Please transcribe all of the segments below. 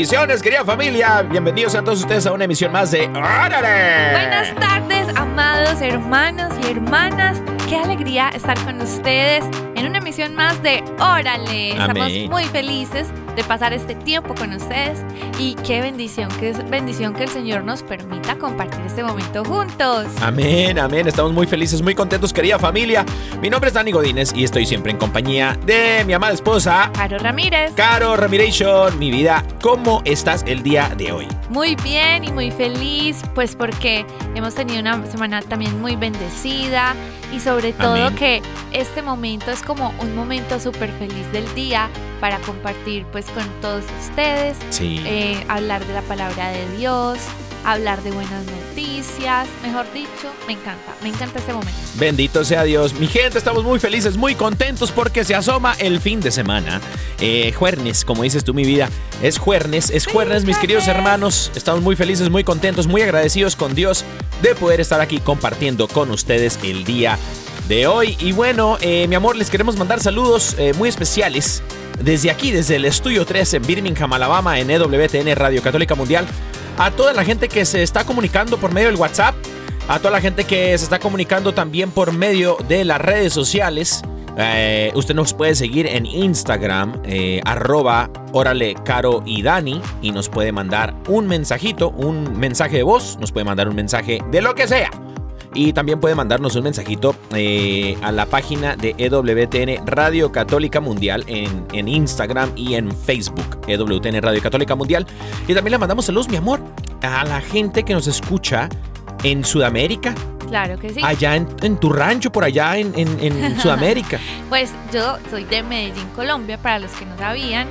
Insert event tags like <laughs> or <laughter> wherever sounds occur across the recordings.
Bendiciones, querida familia. Bienvenidos a todos ustedes a una emisión más de ¡Órale! Buenas tardes, amados hermanos y hermanas. Qué alegría estar con ustedes en una emisión más de Órale. Estamos Amén. muy felices de pasar este tiempo con ustedes y qué bendición, qué bendición que el Señor nos permita compartir este momento juntos. Amén, amén. Estamos muy felices, muy contentos, querida familia. Mi nombre es Dani Godínez y estoy siempre en compañía de mi amada esposa, Caro Ramírez. Caro Ramiration. Mi vida, ¿cómo estás el día de hoy? Muy bien y muy feliz, pues porque hemos tenido una semana también muy bendecida y sobre todo Amén. que este momento es como un momento súper feliz del día para compartir pues con todos ustedes, Sí. eh, hablar de la palabra de Dios, hablar de buenas noticias, mejor dicho, me encanta, me encanta este momento. Bendito sea Dios. Mi gente, estamos muy felices, muy contentos porque se asoma el fin de semana. Eh, juernes, como dices tú, mi vida. Es juernes, es juernes, mis queridos hermanos. Estamos muy felices, muy contentos, muy agradecidos con Dios de poder estar aquí compartiendo con ustedes el día de hoy. Y bueno, eh, mi amor, les queremos mandar saludos eh, muy especiales. Desde aquí, desde el Estudio 3 en Birmingham, Alabama, en EWTN Radio Católica Mundial, a toda la gente que se está comunicando por medio del WhatsApp, a toda la gente que se está comunicando también por medio de las redes sociales. Eh, usted nos puede seguir en Instagram, eh, arroba órale caro y Dani, y nos puede mandar un mensajito, un mensaje de voz, nos puede mandar un mensaje de lo que sea. Y también puede mandarnos un mensajito eh, a la página de EWTN Radio Católica Mundial en, en Instagram y en Facebook, EWTN Radio Católica Mundial. Y también le mandamos saludos, mi amor, a la gente que nos escucha en Sudamérica, Claro que sí. allá en, en tu rancho, por allá en, en- en <laughs> Sudamérica. Pues yo soy de Medellín, Colombia, para los que no sabían.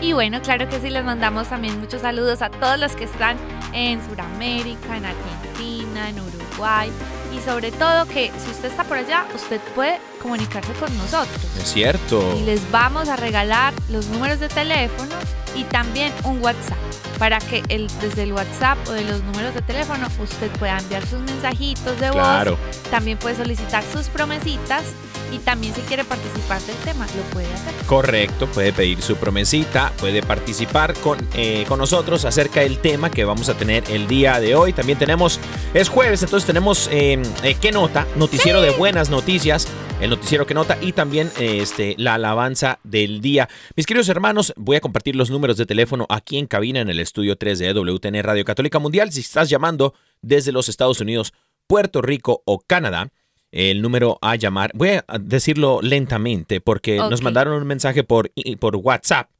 Y bueno, claro que sí, les mandamos también muchos saludos a todos los que están en Sudamérica, en Argentina, en Uruguay. Y sobre todo que si usted está por allá, usted puede comunicarse con nosotros. Es cierto. Y les vamos a regalar los números de teléfono y también un WhatsApp. Para que el, desde el WhatsApp o de los números de teléfono usted pueda enviar sus mensajitos de voz Claro. también puede solicitar sus promesitas y también si quiere participar del tema, lo puede hacer. Correcto, puede pedir su promesita, puede participar con, eh, con nosotros acerca del tema que vamos a tener el día de hoy. También tenemos, es jueves, entonces tenemos eh, eh, ¿Qué Nota? Noticiero de buenas noticias, el noticiero que nota y también este, la alabanza del día. Mis queridos hermanos, voy a compartir los números de teléfono aquí en cabina en el estudio 3 de WTN Radio Católica Mundial. Si estás llamando desde los Estados Unidos, Puerto Rico o Canadá, el número a llamar. Voy a decirlo lentamente porque nos mandaron un mensaje por, por WhatsApp.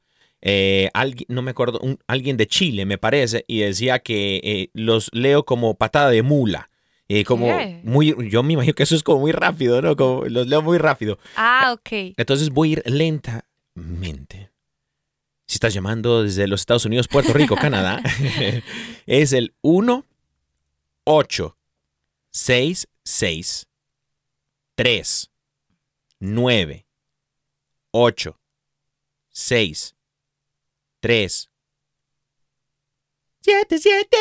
Eh, alguien, no me acuerdo, un- alguien de Chile me parece, y decía que eh, los leo como patada de mula. Eh, como ¿Qué? muy, yo me imagino que eso es como muy rápido, ¿no? Como los leo muy rápido. Ah, ok. Entonces voy a ir lentamente. Si estás llamando desde los Estados Unidos, Puerto Rico, <laughs> Canadá, <laughs> es el 1 8 6 6 3 9 8 6 3 77.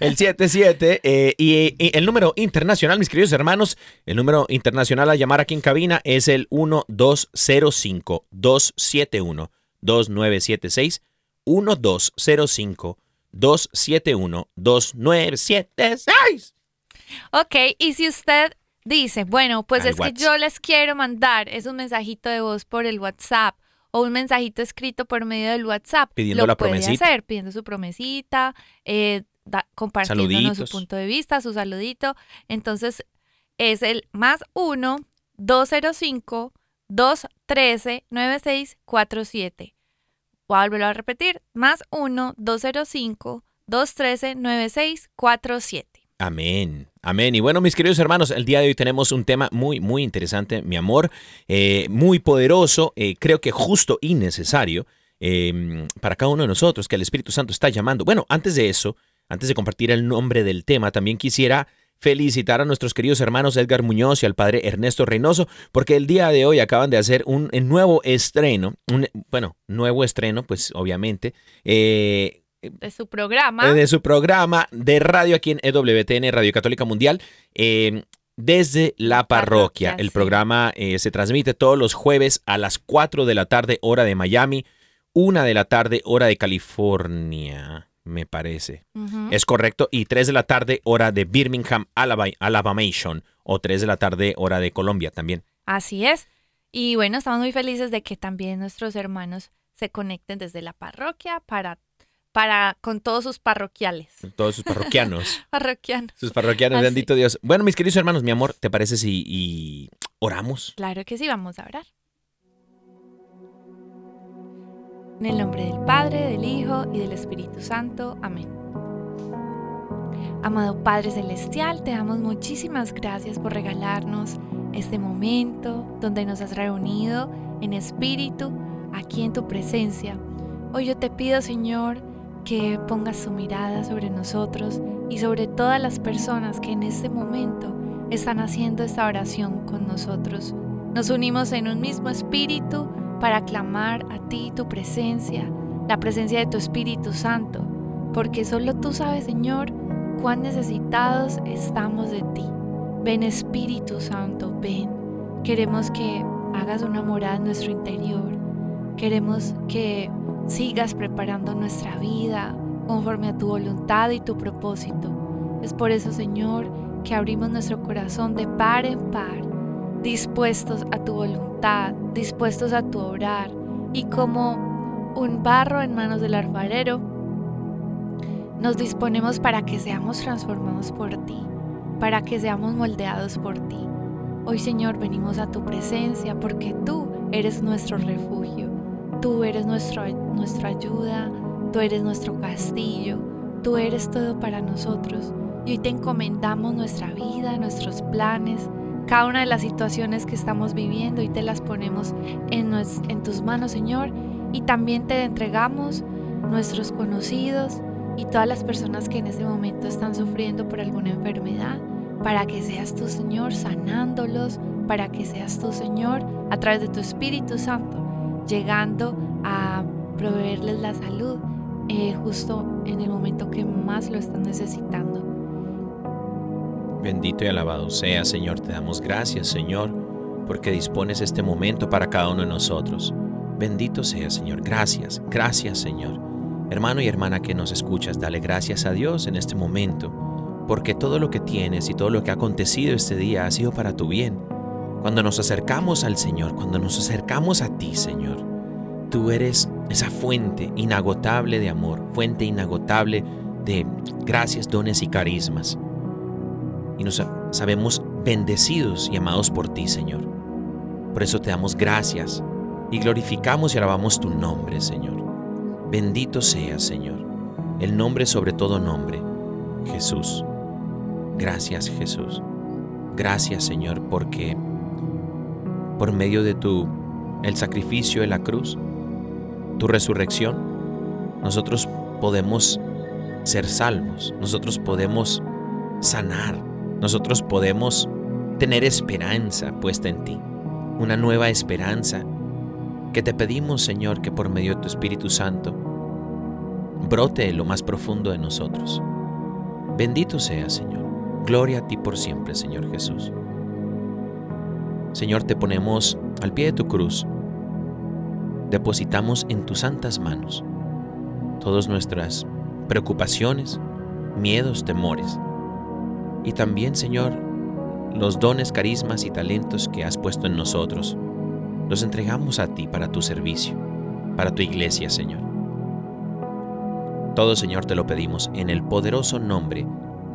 el 77. eh, y, y el número internacional, mis queridos hermanos, el número internacional a llamar aquí en cabina es el 1205-271-2976. 1205-271-2976. Ok, y si usted dice, bueno, pues Al es que WhatsApp. yo les quiero mandar es un mensajito de voz por el WhatsApp o un mensajito escrito por medio del WhatsApp, Pidiendo lo la puede promesita. hacer, pidiendo su promesita, eh, da- compartiéndonos su Saluditos. punto de vista, su saludito. Entonces es el más 1 205 213 9647. Voy a volverlo a repetir, más 1 205 213 9647. Amén, amén. Y bueno, mis queridos hermanos, el día de hoy tenemos un tema muy, muy interesante, mi amor, eh, muy poderoso, eh, creo que justo y necesario eh, para cada uno de nosotros, que el Espíritu Santo está llamando. Bueno, antes de eso, antes de compartir el nombre del tema, también quisiera felicitar a nuestros queridos hermanos Edgar Muñoz y al padre Ernesto Reynoso, porque el día de hoy acaban de hacer un, un nuevo estreno, un, bueno, nuevo estreno, pues obviamente, eh, De su programa. eh, de su programa de radio aquí en EWTN, Radio Católica Mundial, eh, desde la parroquia. Parroquia, El sí. programa eh, se transmite todos los jueves a las 4 de la tarde, hora de Miami, 1 de la tarde, hora de California, me parece. Es correcto. Y 3 de la tarde, hora de Birmingham, Alaba- Alabamation. O 3 de la tarde, hora de Colombia también. Así es. Y bueno, estamos muy felices de que también nuestros hermanos se conecten desde la parroquia para, para con todos sus parroquiales. Todos sus parroquianos. <laughs> Parroquianos. sus parroquianos, Así. bendito Dios. Bueno, mis queridos hermanos, mi amor, ¿te parece si y oramos? Claro que sí, vamos a orar. En el nombre del Padre, del Hijo y del Espíritu Santo. Amén. Amado Padre Celestial, te damos muchísimas gracias por regalarnos este momento donde nos has reunido en espíritu, aquí en tu presencia. Hoy yo te pido, Señor, que pongas tu mirada sobre nosotros y sobre todas las personas que en este momento están haciendo esta oración con nosotros. Nos unimos en un mismo espíritu para clamar a ti tu presencia, la presencia de tu Espíritu Santo, porque solo tú sabes, Señor, cuán necesitados estamos de ti. Ven Espíritu Santo, ven. Queremos que hagas una morada en nuestro interior. Queremos que sigas preparando nuestra vida conforme a tu voluntad y tu propósito. Es por eso, Señor, que abrimos nuestro corazón de par en par, dispuestos a tu voluntad, dispuestos a tu obrar, y como un barro en manos del alfarero, nos disponemos para que seamos transformados por ti, para que seamos moldeados por ti. Hoy, Señor, venimos a tu presencia porque tú eres nuestro refugio, tú eres nuestro, nuestra ayuda, tú eres nuestro castillo, tú eres todo para nosotros. Y hoy te encomendamos nuestra vida, nuestros planes, cada una de las situaciones que estamos viviendo y te las ponemos en, en tus manos, Señor. Y también te entregamos nuestros conocidos y todas las personas que en ese momento están sufriendo por alguna enfermedad, para que seas tú, Señor, sanándolos, para que seas tú, Señor, a través de tu Espíritu Santo, llegando a proveerles la salud eh, justo en el momento que más lo están necesitando. Bendito y alabado sea, Señor. Te damos gracias, Señor, porque dispones este momento para cada uno de nosotros. Bendito sea, Señor. Gracias, gracias, Señor. Hermano y hermana que nos escuchas, dale gracias a Dios en este momento, porque todo lo que tienes y todo lo que ha acontecido este día ha sido para tu bien. Cuando nos acercamos al Señor, cuando nos acercamos a ti, Señor, tú eres esa fuente inagotable de amor, fuente inagotable de gracias, dones y carismas y nos sabemos bendecidos y amados por ti, Señor. Por eso te damos gracias y glorificamos y alabamos tu nombre, Señor. Bendito seas, Señor, el nombre sobre todo nombre, Jesús. Gracias, Jesús. Gracias, Señor, porque por medio de tu el sacrificio de la cruz, tu resurrección, nosotros podemos ser salvos, nosotros podemos sanar, nosotros podemos tener esperanza puesta en ti, una nueva esperanza que te pedimos, Señor, que por medio de tu Espíritu Santo brote lo más profundo de nosotros. Bendito sea, Señor. Gloria a ti por siempre, Señor Jesús. Señor, te ponemos al pie de tu cruz. Depositamos en tus santas manos todas nuestras preocupaciones, miedos, temores. Y también, Señor, los dones, carismas y talentos que has puesto en nosotros. Los entregamos a ti para tu servicio, para tu iglesia, Señor. Todo, Señor, te lo pedimos en el poderoso nombre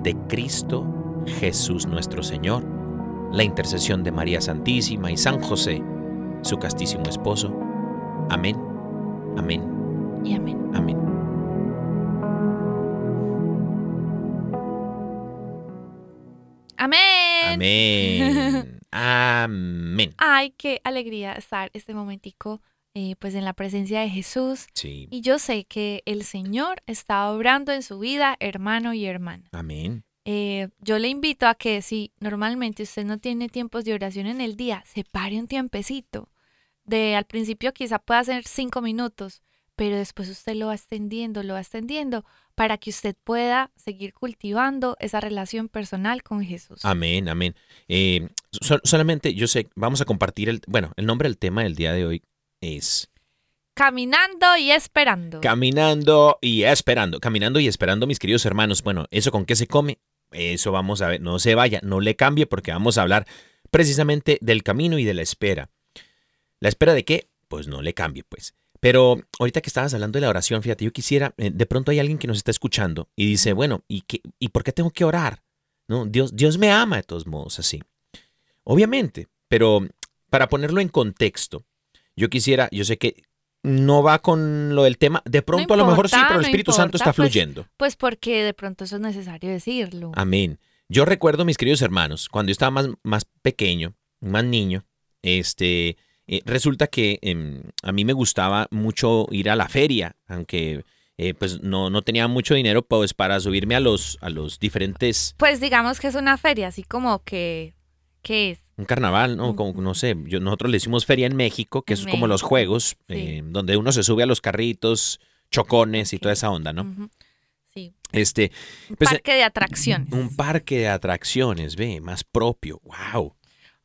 de Cristo Jesús nuestro Señor, la intercesión de María Santísima y San José, su castísimo esposo. Amén, amén, Y amén. amén. Amén. Amén. <laughs> Amén. Ay, qué alegría estar este momentico eh, pues en la presencia de Jesús. Sí. Y yo sé que el Señor está obrando en su vida, hermano y hermana. Amén. Eh, yo le invito a que si normalmente usted no tiene tiempos de oración en el día, separe un tiempecito. De al principio quizá pueda ser cinco minutos, pero después usted lo va extendiendo, lo va extendiendo para que usted pueda seguir cultivando esa relación personal con Jesús. Amén, amén. Eh, sol- solamente yo sé, vamos a compartir el, bueno, el nombre del tema del día de hoy es Caminando y esperando. Caminando y esperando, caminando y esperando, mis queridos hermanos. Bueno, ¿eso con qué se come? Eso vamos a ver, no se vaya, no le cambie porque vamos a hablar precisamente del camino y de la espera. ¿La espera de qué? Pues no le cambie, pues. Pero ahorita que estabas hablando de la oración, fíjate, yo quisiera, eh, de pronto hay alguien que nos está escuchando y dice, bueno, ¿y, qué, ¿y por qué tengo que orar? No, Dios, Dios me ama de todos modos así. Obviamente, pero para ponerlo en contexto, yo quisiera, yo sé que no va con lo del tema, de pronto a lo mejor sí, pero el no Espíritu Santo está pues, fluyendo. Pues porque de pronto eso es necesario decirlo. Amén. Yo recuerdo, mis queridos hermanos, cuando yo estaba más, más pequeño, más niño, este, eh, resulta que em, a mí me gustaba mucho ir a la feria, aunque eh, pues no, no tenía mucho dinero pues, para subirme a los, a los diferentes, Pues digamos que es una feria, así como que, ¿qué es? Un carnaval, ¿no? Como, no sé, yo, nosotros le hicimos feria en México, que es como los juegos, sí. eh, donde uno se sube a los carritos, chocones y toda esa onda, ¿no? Sí, Este, un Pues, parque de atracciones. un parque de atracciones, ve, más propio, wow.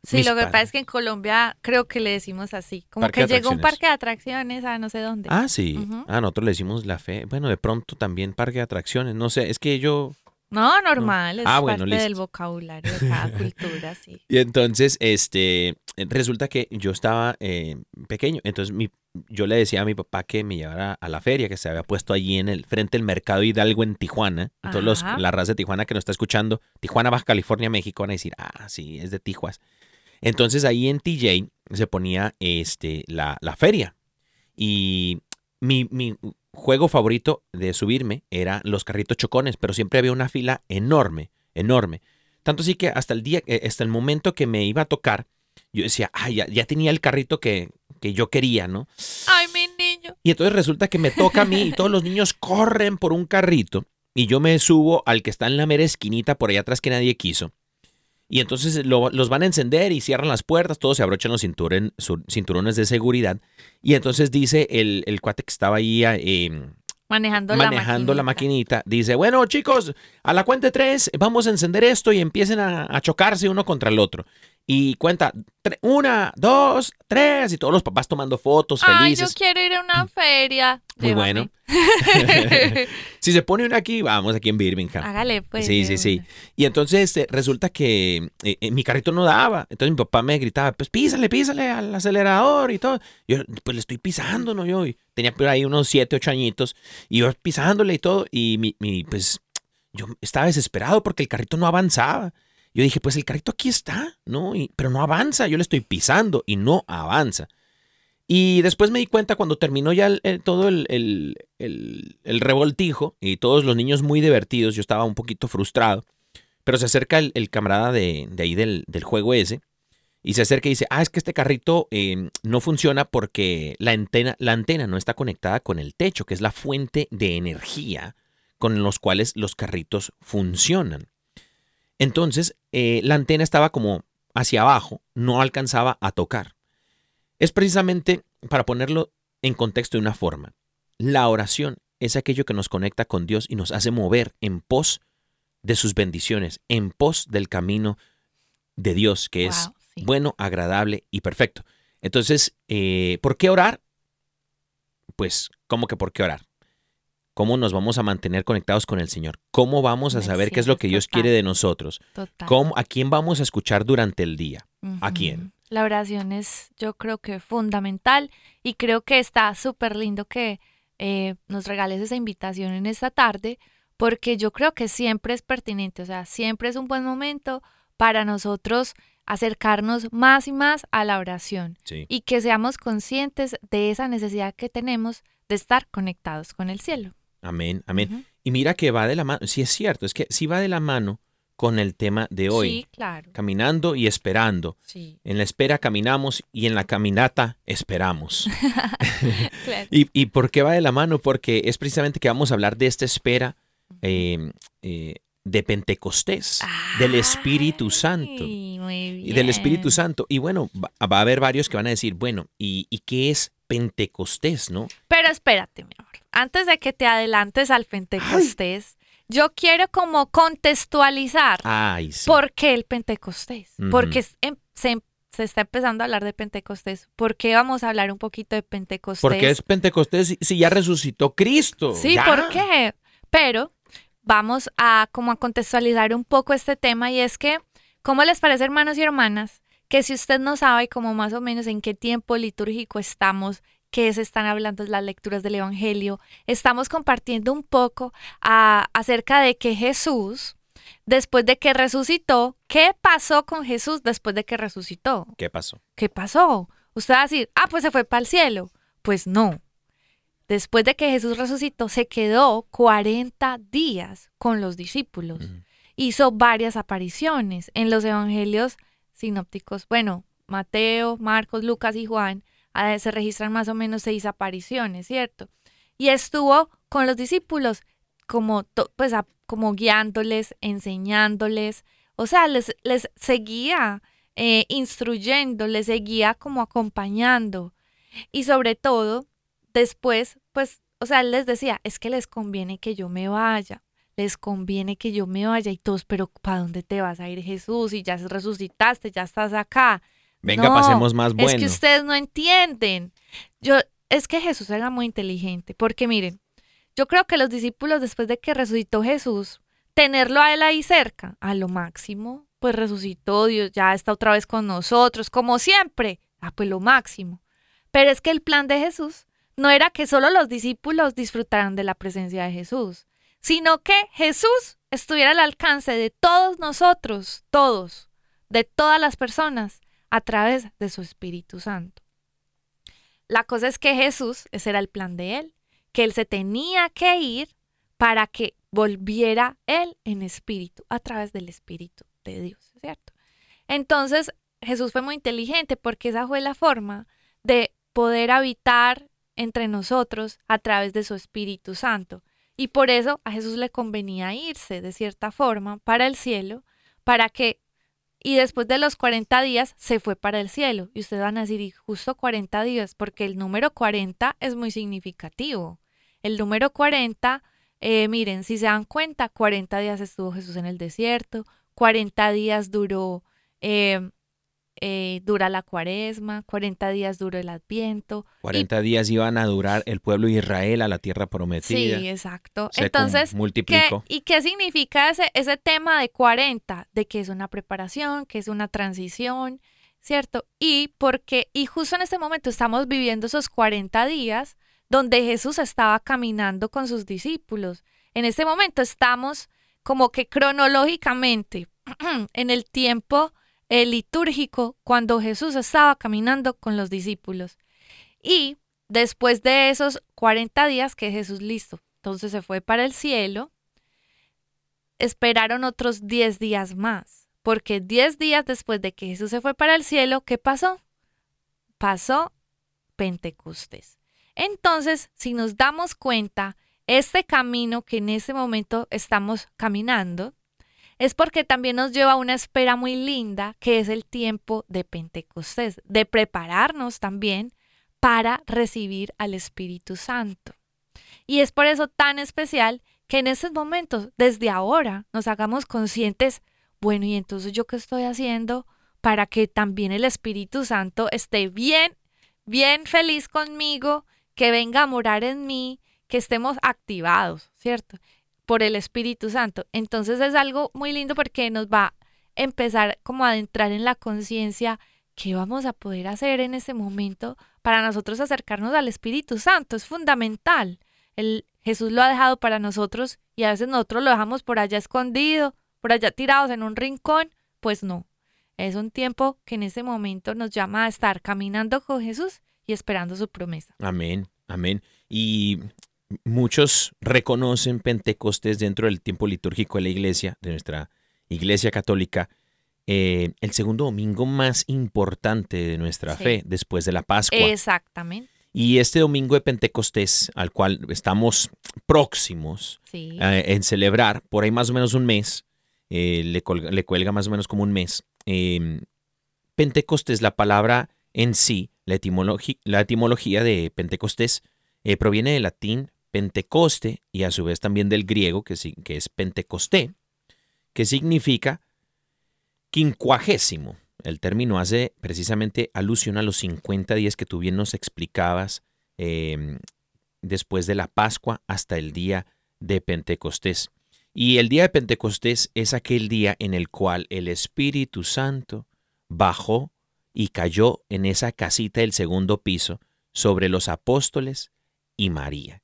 Sí, mis lo que pa- pasa es que en Colombia creo que le decimos así, como Parque que llegó un parque de atracciones a no sé dónde. Ah, sí. Ah, nosotros le decimos la fe. Bueno, de pronto también parque de atracciones. No sé, es que yo. No, normal, es Ah, bueno, parte del listo. vocabulario de cada <laughs> cultura, sí. Y entonces, este, resulta que yo estaba eh, pequeño. Entonces, mi, yo le decía a mi papá que me llevara a la feria que se había puesto allí en el frente del mercado Hidalgo en Tijuana. Entonces, los, la raza de Tijuana que nos está escuchando, Tijuana, Baja California, México, van a decir, ah, sí, es de Tijuas. Entonces, ahí en TJ se ponía este, la, la feria. Y mi, mi juego favorito de subirme era los carritos chocones, pero siempre había una fila enorme, enorme. Tanto así que hasta el día, eh, hasta el momento que me iba a tocar, yo decía, ay, ya, ya tenía el carrito que, que yo quería, ¿no? Ay, mi niño. Y entonces resulta que me toca a mí y todos los niños corren por un carrito y yo me subo al que está en la mera esquinita por allá atrás que nadie quiso. Y entonces lo- los van a encender y cierran las puertas, todos se abrochan los cinturen- cinturones de seguridad. Y entonces dice el, el cuate que estaba ahí eh, Manejando, manejando la maquinita, dice, bueno chicos, a la cuenta de tres vamos a encender esto y empiecen a, a chocarse uno contra el otro. Y cuenta, una, dos, tres, y todos los papás tomando fotos Ay, yo felices. quiero ir a una feria. Muy Llévame. bueno. <laughs> si se pone una aquí, vamos aquí en Birmingham. Hágale, pues. sí, sí, sí. Y entonces este, resulta que eh, eh, mi carrito no daba. Entonces mi papá me gritaba, pues písale, písale al acelerador y todo. Yo, pues le estoy pisando, ¿no? Yo y tenía por ahí unos siete, ocho añitos. Y yo pisándole y todo. Y mi, mi, pues yo estaba desesperado porque el carrito no avanzaba. Yo dije, pues el carrito aquí está, ¿no? Y- pero no avanza. Yo le estoy pisando y no avanza. Y después me di cuenta cuando terminó ya el- todo el, el- revoltijo y todos los niños muy divertidos, yo estaba un poquito frustrado, pero se acerca el, camarada de, de ahí del, del juego ese y se acerca y dice, ah, es que este carrito eh, no funciona porque la antena, la antena no está conectada con el techo, que es la fuente de energía con los cuales los carritos funcionan. Entonces, eh, la antena estaba como hacia abajo, no alcanzaba a tocar. Es precisamente para ponerlo en contexto de una forma. La oración es aquello que nos conecta con Dios y nos hace mover en pos de sus bendiciones, en pos del camino de Dios, que es sí. bueno, agradable y perfecto. Entonces, eh, ¿por qué orar? Pues, ¿cómo que por qué orar? ¿Cómo nos vamos a mantener conectados con el Señor? ¿Cómo vamos a Me saber qué es lo que Dios total. quiere de nosotros? Total. ¿Cómo, ¿A quién vamos a escuchar durante el día? ¿A quién? La oración es, yo creo que fundamental y creo que está súper lindo que eh, nos regales esa invitación en esta tarde porque yo creo que siempre es pertinente, o sea, siempre es un buen momento para nosotros acercarnos más y más a la oración Sí. y que seamos conscientes de esa necesidad que tenemos de estar conectados con el cielo. Amén, amén. Y mira que va de la mano, sí es cierto, es que sí va de la mano con el tema de hoy, Sí, claro. caminando y esperando. Sí, En la espera caminamos y en la caminata esperamos. <laughs> claro. <laughs> ¿Y, y por qué va de la mano? Porque es precisamente que vamos a hablar de esta espera eh, eh, de Pentecostés, del Espíritu Santo. Y del Espíritu. Santo. Y bueno, va, va a haber varios que van a decir, bueno, ¿y, y qué es Pentecostés, no? Pero espérate, mi amor. Antes de que te adelantes al Pentecostés, yo quiero como contextualizar Ay, sí. por qué el Pentecostés. Porque em- se, se está empezando a hablar de Pentecostés. ¿Por qué vamos a hablar un poquito de Pentecostés? Porque es Pentecostés si, si ya resucitó Cristo. Sí, ya. ¿por qué? Pero vamos a como a contextualizar un poco este tema y es que, ¿cómo les parece, hermanos y hermanas? Que si usted no sabe como más o menos en qué tiempo litúrgico estamos, qué se están hablando las lecturas del Evangelio, estamos compartiendo un poco a- acerca de que Jesús, después de que resucitó, ¿qué pasó con Jesús después de que resucitó? ¿Qué pasó? ¿Qué pasó? Usted va a decir, ah, pues se fue para el cielo. Pues no. Después de que Jesús resucitó, se quedó 40 días con los discípulos. Hizo varias apariciones en los evangelios sinópticos. Bueno, Mateo, Marcos, Lucas y Juan ah, se registran más o menos seis apariciones, ¿cierto? Y estuvo con los discípulos como, pues, como guiándoles, enseñándoles. O sea, les, les seguía eh, instruyendo, les seguía como acompañando. Y sobre todo, después, pues, o sea, él les decía, es que les conviene que yo me vaya, les conviene que yo me vaya y todos, pero ¿para dónde te vas a ir Jesús? Y ya resucitaste, ya estás acá. Venga, No, pasemos más bueno. Es que ustedes no entienden. Yo, es que Jesús era muy inteligente, porque miren, yo creo que los discípulos después de que resucitó Jesús, tenerlo a él ahí cerca, a lo máximo, pues resucitó, Dios ya está otra vez con nosotros, como siempre, ah, pues lo máximo. Pero es que el plan de Jesús no era que solo los discípulos disfrutaran de la presencia de Jesús, sino que Jesús estuviera al alcance de todos nosotros, todos, de todas las personas, a través de su Espíritu Santo. La cosa es que Jesús, ese era el plan de él, que él se tenía que ir para que volviera él en espíritu, a través del Espíritu de Dios, ¿cierto? Entonces, Jesús fue muy inteligente porque esa fue la forma de poder habitar entre nosotros a través de su Espíritu Santo. Y por eso a Jesús le convenía irse de cierta forma para el cielo, para que, y después de los 40 días se fue para el cielo. Y ustedes van a decir, y justo 40 días, porque el número 40 es muy significativo. El número 40, eh, miren, si se dan cuenta, 40 días estuvo Jesús en el desierto, 40 días duró, eh, eh, dura la cuaresma, 40 días duró el adviento. 40 días iban a durar el pueblo de Israel a la tierra prometida. Sí, exacto. Se Entonces, ¿qué, multiplicó. ¿y qué significa ese, ese tema de 40? De que es una preparación, que es una transición, ¿cierto? Y porque, y justo en este momento estamos viviendo esos 40 días donde Jesús estaba caminando con sus discípulos. En este momento estamos como que cronológicamente <clears throat> en el tiempo eh, litúrgico cuando Jesús estaba caminando con los discípulos. Y después de esos 40 días que Jesús listo, entonces se fue para el cielo, esperaron otros 10 días más, porque 10 días después de que Jesús se fue para el cielo, ¿qué pasó? Pasó Pentecostés. Entonces, si nos damos cuenta, este camino que en este momento estamos caminando, es porque también nos lleva a una espera muy linda, que es el tiempo de Pentecostés, de prepararnos también para recibir al Espíritu Santo. Y es por eso tan especial que en estos momentos, desde ahora, nos hagamos conscientes, bueno, y entonces yo qué estoy haciendo para que también el Espíritu Santo esté bien, bien feliz conmigo, que venga a morar en mí, que estemos activados, ¿cierto? Por el Espíritu Santo. Entonces es algo muy lindo porque nos va a empezar como a adentrar en la conciencia qué vamos a poder hacer en ese momento para nosotros acercarnos al Espíritu Santo. Es fundamental. El, Jesús lo ha dejado para nosotros y a veces nosotros lo dejamos por allá escondido, por allá tirados en un rincón. Pues no. Es un tiempo que en ese momento nos llama a estar caminando con Jesús y esperando su promesa. Amén, amén. Y muchos reconocen Pentecostés dentro del tiempo litúrgico de la iglesia, de nuestra iglesia católica, eh, el segundo domingo más importante de nuestra Sí. fe, después de la Pascua. Exactamente. Y este domingo de Pentecostés, al cual estamos próximos Sí. eh, en celebrar, por ahí más o menos un mes, eh, le, colga- le cuelga más o menos como un mes. eh, Pentecostés, la palabra en sí, la, etimologi- la etimología de Pentecostés proviene del latín Pentecoste y a su vez también del griego, que, que es Pentecosté, que significa quincuagésimo. El término hace precisamente alusión a los 50 días que tú bien nos explicabas eh, después de la Pascua hasta el día de Pentecostés. Y el día de Pentecostés es aquel día en el cual el Espíritu Santo bajó y cayó en esa casita del segundo piso sobre los apóstoles y María.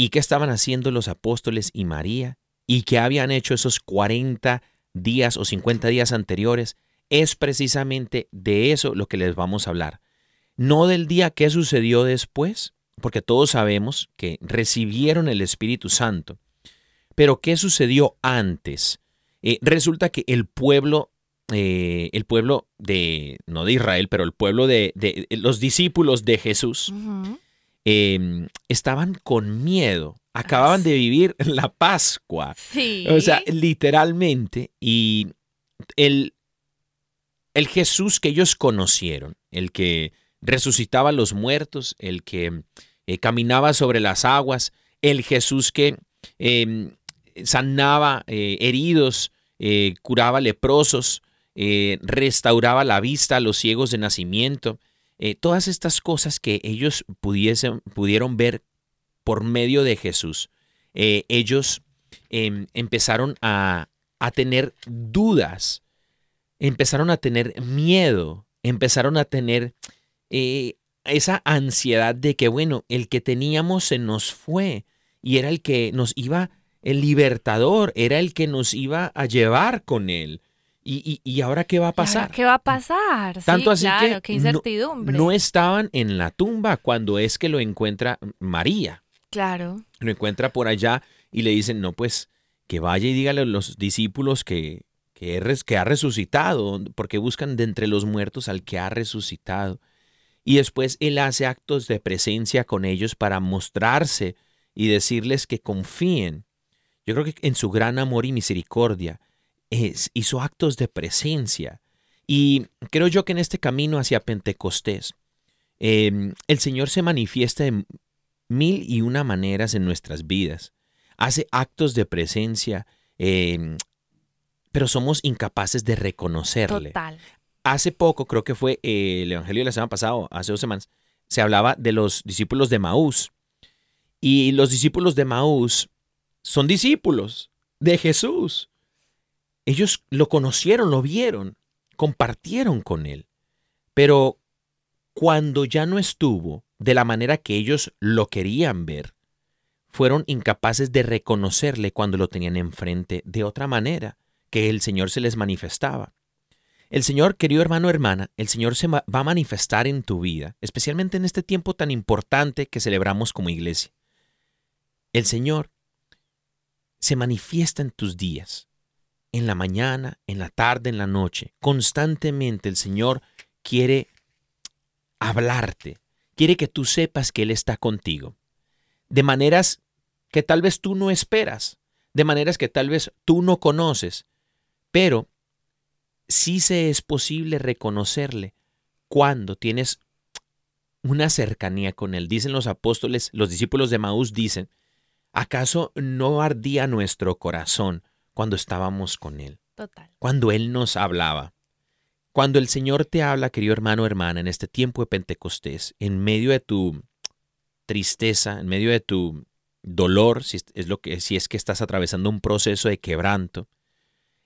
¿Y qué estaban haciendo los apóstoles y María? ¿Y qué habían hecho esos 40 días o 50 días anteriores? Es precisamente de eso lo que les vamos a hablar. No del día que sucedió después, porque todos sabemos que recibieron el Espíritu Santo. Pero ¿qué sucedió antes? Eh, resulta que el pueblo, eh, el pueblo de, no de Israel, pero el pueblo de, los discípulos de Jesús. Eh, estaban con miedo. Acababan de vivir <laughs> la Pascua. Sí. O sea, literalmente. Y el, el Jesús que ellos conocieron, el que resucitaba a los muertos, el que eh, caminaba sobre las aguas, el Jesús que eh, sanaba eh, heridos, eh, curaba leprosos, restauraba la vista a los ciegos de nacimiento. Eh, todas estas cosas que ellos pudiesen, pudieron ver por medio de Jesús, eh, ellos em, empezaron a, a tener dudas, empezaron a tener miedo, empezaron a tener eh, esa ansiedad de que, bueno, el que teníamos se nos fue y era el que nos iba, el libertador, era el que nos iba a llevar con él. ¿Y, y, y ahora qué va a ¿Y ahora pasar? ¿Qué va a pasar? Sí, Tanto así claro, que qué no- incertidumbre. No estaban en la tumba cuando es que lo encuentra María Claro. lo encuentra por allá y le dicen, no, pues que vaya y dígale a los discípulos que, que ha resucitado, porque buscan de entre los muertos al que ha resucitado. Y después él hace actos de presencia con ellos para mostrarse y decirles que confíen. Yo creo que en su gran amor y misericordia es- hizo actos de presencia. Y creo yo que en este camino hacia Pentecostés, eh, el Señor se manifiesta en mil y una maneras en nuestras vidas. Hace actos de presencia, eh, pero somos incapaces de reconocerle. Total. Hace poco, creo que fue eh, el Evangelio de la semana pasada, hace dos semanas, se hablaba de los discípulos de Maús. Y los discípulos de Maús son discípulos de Jesús. Ellos lo conocieron, lo vieron, compartieron con él. Pero cuando ya no estuvo de la manera que ellos lo querían ver, fueron incapaces de reconocerle cuando lo tenían enfrente de otra manera que el Señor se les manifestaba. El Señor, querido hermano hermana, el Señor se va va a manifestar en tu vida, especialmente en este tiempo tan importante que celebramos como iglesia. El Señor se manifiesta en tus días, en la mañana, en la tarde, en la noche. Constantemente el Señor quiere hablarte, quiere que tú sepas que Él está contigo, de maneras que tal vez tú no esperas, de maneras que tal vez tú no conoces, pero sí se es posible reconocerle cuando tienes una cercanía con Él. Dicen los apóstoles, los discípulos de Maús dicen, ¿acaso no ardía nuestro corazón cuando estábamos con Él? Total. Cuando Él nos hablaba. Cuando el Señor te habla, querido hermano o hermana, en este tiempo de Pentecostés, en medio de tu tristeza, en medio de tu dolor, si es, lo que, si es que estás atravesando un proceso de quebranto,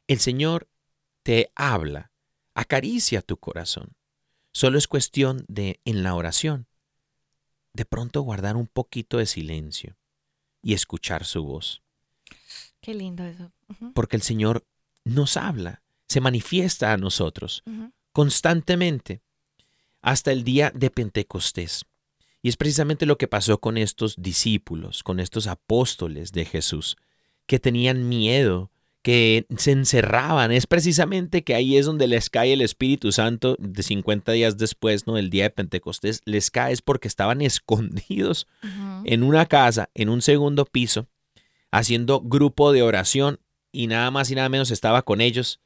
el Señor te habla, acaricia tu corazón. Solo es cuestión de, en la oración, de pronto guardar un poquito de silencio y escuchar su voz. Qué lindo eso. Porque el Señor nos habla, se manifiesta a nosotros constantemente hasta el día de Pentecostés. Y es precisamente lo que pasó con estos discípulos, con estos apóstoles de Jesús, que tenían miedo, que se encerraban. Es precisamente que ahí es donde les cae el Espíritu Santo de 50 días después, ¿no? El día de Pentecostés, les cae es porque estaban <laughs> escondidos en una casa, en un segundo piso, haciendo grupo de oración y nada más y nada menos estaba con ellos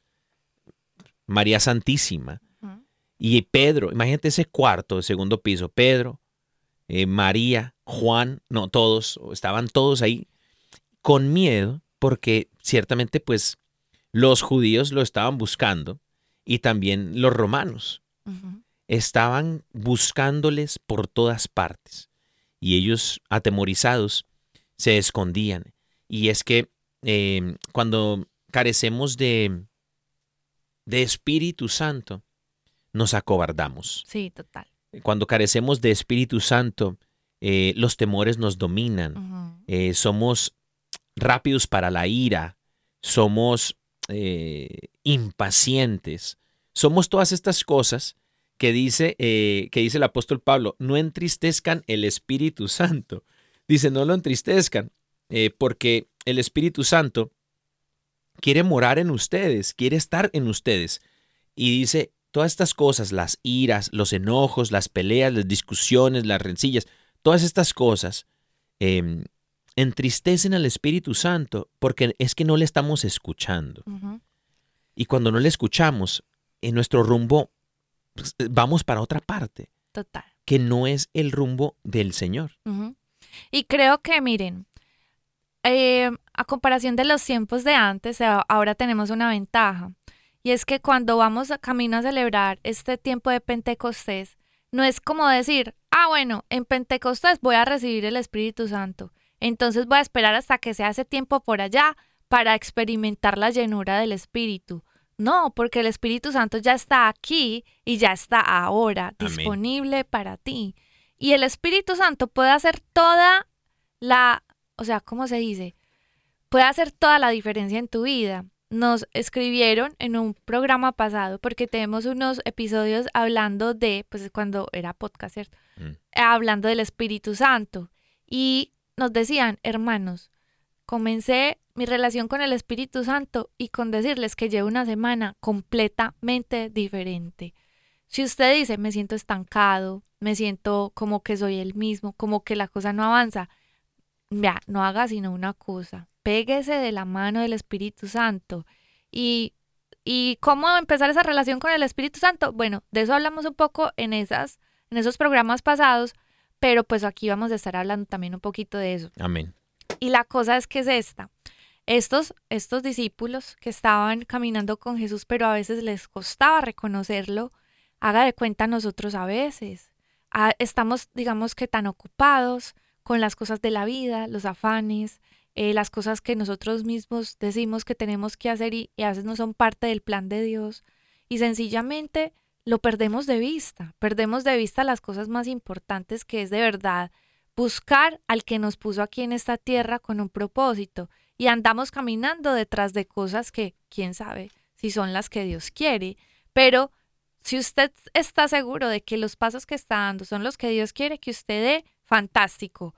María Santísima y Pedro. Imagínate ese cuarto de segundo piso, Pedro, eh, María, Juan, no todos, estaban todos ahí con miedo porque ciertamente pues los judíos lo estaban buscando y también los romanos estaban buscándoles por todas partes y ellos atemorizados se escondían. Y es que eh, cuando carecemos de, de Espíritu Santo, nos acobardamos. Sí, total. Cuando carecemos de Espíritu Santo, eh, los temores nos dominan. Eh, somos rápidos para la ira, somos eh, impacientes, somos todas estas cosas que dice, que dice el apóstol Pablo, no entristezcan el Espíritu Santo. Dice, no lo entristezcan, porque el Espíritu Santo quiere morar en ustedes, quiere estar en ustedes. Y dice, todas estas cosas, las iras, los enojos, las peleas, las discusiones, las rencillas, todas estas cosas, em, entristecen al Espíritu Santo porque es que no le estamos escuchando. Y cuando no le escuchamos, en nuestro rumbo pues, vamos para otra parte, Total. que no es el rumbo del Señor. Y creo que, miren, eh, a comparación de los tiempos de antes, ahora tenemos una ventaja. Y es que cuando vamos a camino a celebrar este tiempo de Pentecostés, no es como decir, ah, bueno, en Pentecostés voy a recibir el Espíritu Santo. Entonces voy a esperar hasta que sea ese tiempo por allá para experimentar la llenura del Espíritu. No, porque el Espíritu Santo ya está aquí y ya está ahora Amén. disponible para ti. Y el Espíritu Santo puede hacer toda la, o sea, ¿cómo se dice? Puede hacer toda la diferencia en tu vida. Nos escribieron en un programa pasado porque tenemos unos episodios hablando de, pues cuando era podcast, ¿cierto? Mm. Hablando del Espíritu Santo. Y nos decían, hermanos, comencé mi relación con el Espíritu Santo y con decirles que llevo una semana completamente diferente. Si usted dice, me siento estancado, me siento como que soy el mismo, como que la cosa no avanza, vea, no haga sino una cosa, péguese de la mano del Espíritu Santo. Y, ¿Y cómo empezar esa relación con el Espíritu Santo? Bueno, de eso hablamos un poco en, esas, en esos programas pasados, pero pues aquí vamos a estar hablando también un poquito de eso. Amén. Y la cosa es que es esta. Estos, estos discípulos que estaban caminando con Jesús, pero a veces les costaba reconocerlo, haga de cuenta nosotros a veces. Ah, estamos, digamos que tan ocupados con las cosas de la vida, los afanes, eh, las cosas que nosotros mismos decimos que tenemos que hacer y, y a veces no son parte del plan de Dios. Y sencillamente lo perdemos de vista, perdemos de vista las cosas más importantes que es de verdad buscar al que nos puso aquí en esta tierra con un propósito y andamos caminando detrás de cosas que quién sabe si son las que Dios quiere, pero si usted está seguro de que los pasos que está dando son los que Dios quiere que usted dé, fantástico.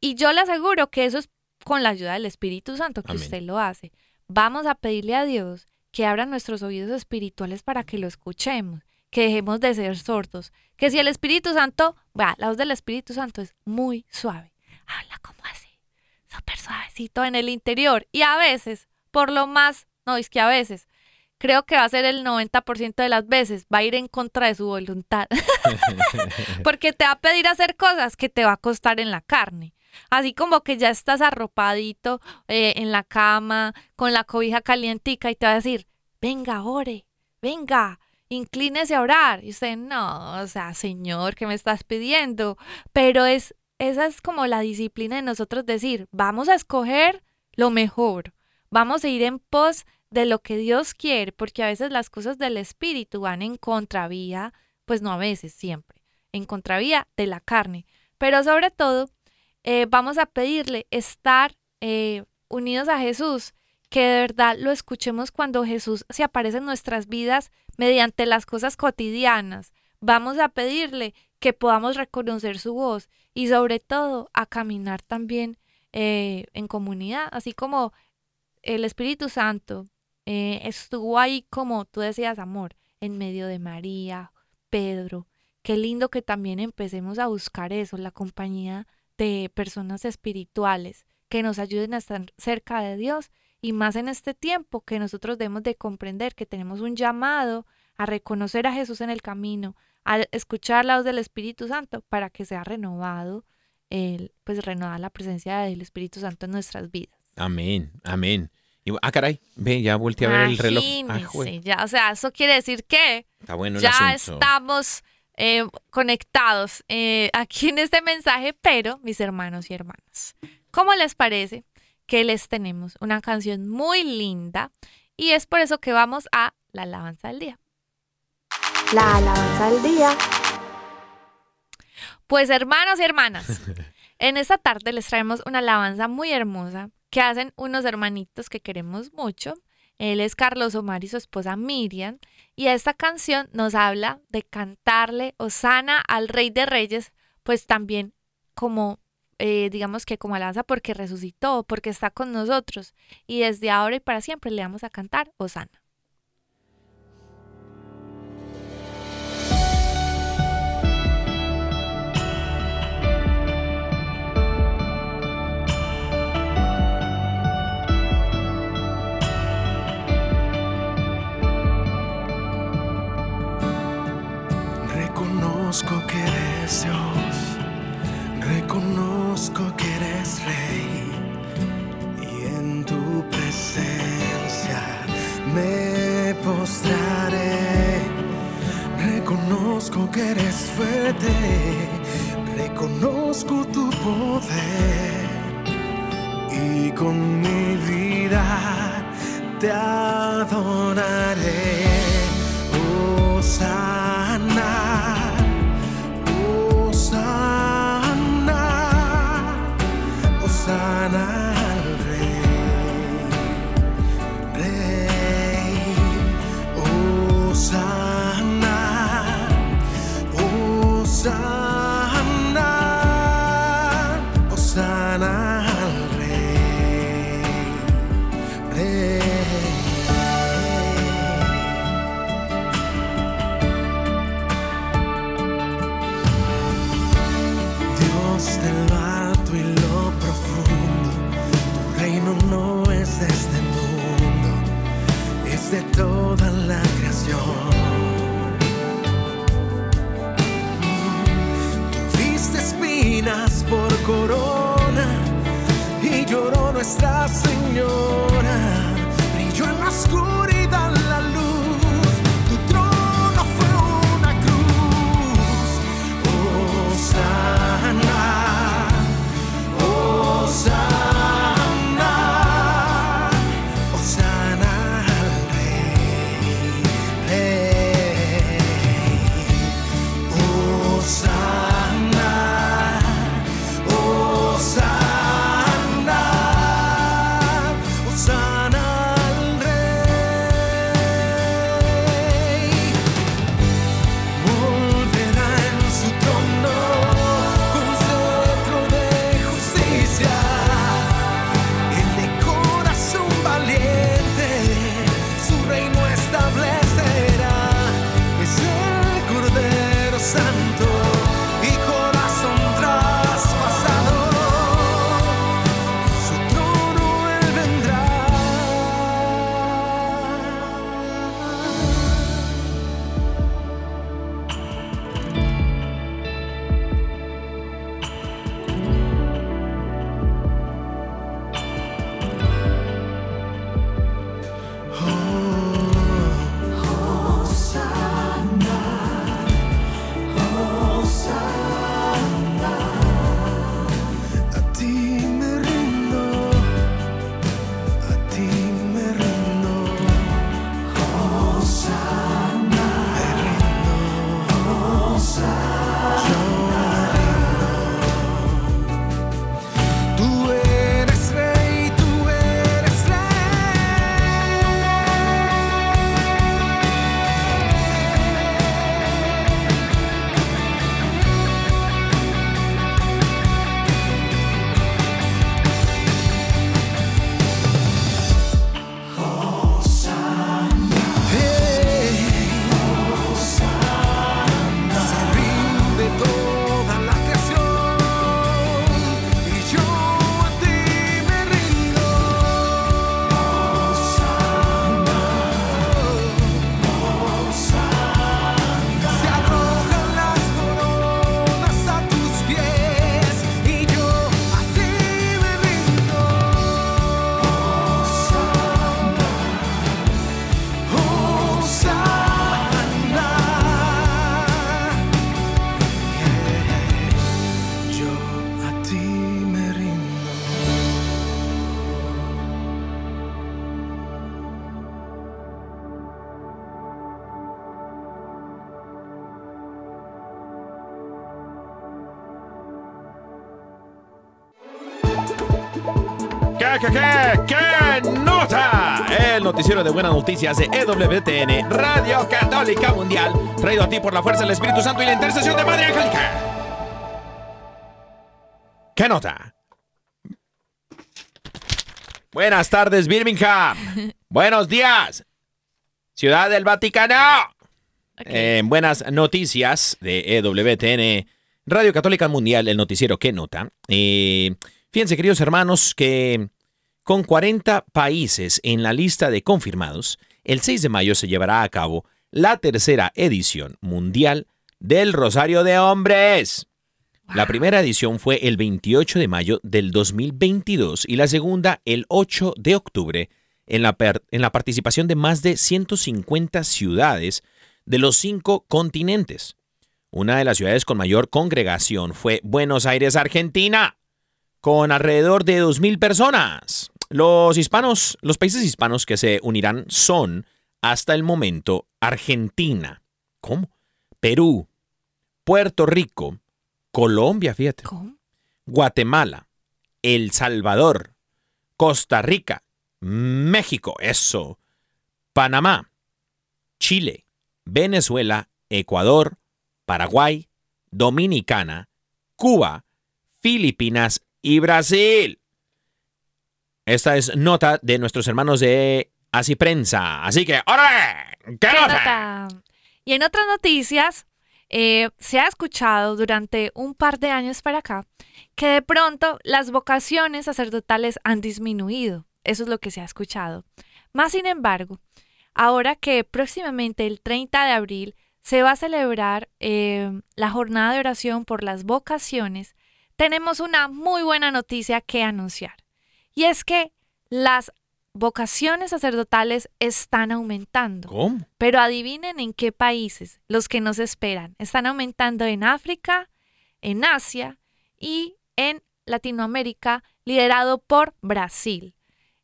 Y yo le aseguro que eso es con la ayuda del Espíritu Santo que Amén. usted lo hace. Vamos a pedirle a Dios que abra nuestros oídos espirituales para que lo escuchemos, que dejemos de ser sordos, que si el Espíritu Santo, va, la voz del Espíritu Santo es muy suave, habla como así, súper suavecito en el interior y a veces, por lo más, no es que a veces, creo que va a ser el 90% de las veces, va a ir en contra de su voluntad. <laughs> <laughs> Porque te va a pedir hacer cosas que te va a costar en la carne. Así como que ya estás arropadito eh, en la cama, con la cobija calientica y te va a decir, venga, ore, venga, inclínese a orar. Y usted, no, o sea, Señor, ¿qué me estás pidiendo? Pero es, esa es como la disciplina de nosotros decir, vamos a escoger lo mejor, vamos a ir en pos de lo que Dios quiere, porque a veces las cosas del Espíritu van en contravía, pues no a veces, siempre, en contravía de la carne. Pero sobre todo, eh, vamos a pedirle estar eh, unidos a Jesús, que de verdad lo escuchemos cuando Jesús se aparece en nuestras vidas mediante las cosas cotidianas. Vamos a pedirle que podamos reconocer su voz y sobre todo a caminar también eh, en comunidad, así como el Espíritu Santo estuvo ahí como tú decías, amor, en medio de María, Pedro. Qué lindo que también empecemos a buscar eso, la compañía de personas espirituales que nos ayuden a estar cerca de Dios y más en este tiempo que nosotros debemos de comprender que tenemos un llamado a reconocer a Jesús en el camino, a escuchar la voz del Espíritu Santo para que sea renovado, el, pues renovada la presencia del Espíritu Santo en nuestras vidas. Amén, amén. Y, ah, caray, ve, ya volteé a ver el reloj. Ah, ya, o sea, eso quiere decir que está bueno el ya asunto. estamos eh, conectados eh, aquí en este mensaje, pero mis hermanos y hermanas, ¿cómo les parece que les tenemos una canción muy linda? Y es por eso que vamos a la alabanza del día. La alabanza del día. Pues hermanos y hermanas, en esta tarde les traemos una alabanza muy hermosa que hacen unos hermanitos que queremos mucho. Él es Carlos Omar y su esposa Miriam. Y esta canción nos habla de cantarle Osana al Rey de Reyes, pues también como, eh, digamos que como alabanza porque resucitó, porque está con nosotros. Y desde ahora y para siempre le vamos a cantar Osana. Reconozco que eres Dios, reconozco que eres Rey, y en tu presencia me postraré. Reconozco que eres fuerte, reconozco tu poder, y con mi vida te adoraré. Osana, qué, qué, qué nota? El noticiero de buenas noticias de EWTN, Radio Católica Mundial, traído a ti por la fuerza del Espíritu Santo y la intercesión de Madre Angélica. ¿Qué nota? Buenas tardes, Birmingham. <laughs> Buenos días, Ciudad del Vaticano. Ok. Eh, buenas noticias de EWTN, Radio Católica Mundial, el noticiero que nota. Eh, fíjense, queridos hermanos, que con 40 países en la lista de confirmados, el 6 de mayo se llevará a cabo la tercera edición mundial del Rosario de Hombres. La primera edición fue el 28 de mayo del 2022 y la segunda el 8 de octubre en la, en la participación de más de 150 ciudades de los cinco continentes. Una de las ciudades con mayor congregación fue Buenos Aires, Argentina, con alrededor de 2.000 personas. Los hispanos, los países hispanos que se unirán son, hasta el momento, Argentina, ¿cómo? Perú, Puerto Rico, Colombia, fíjate, ¿Cómo? Guatemala, El Salvador, Costa Rica, México, eso, Panamá, Chile, Venezuela, Ecuador, Paraguay, Dominicana, Cuba, Filipinas y Brasil. Esta es nota de nuestros hermanos de Así Prensa. Así que, ¡órale! ¡Qué ¿Qué nota! nota? Y en otras noticias, eh, se ha escuchado durante un par de años para acá que de pronto las vocaciones sacerdotales han disminuido. Eso es lo que se ha escuchado. Más sin embargo, ahora que próximamente el 30 de abril se va a celebrar eh, la jornada de oración por las vocaciones, tenemos una muy buena noticia que anunciar. Y es que las vocaciones sacerdotales están aumentando. ¿Cómo? Pero adivinen en qué países, los que nos esperan. Están aumentando en África, en Asia y en Latinoamérica, liderado por Brasil.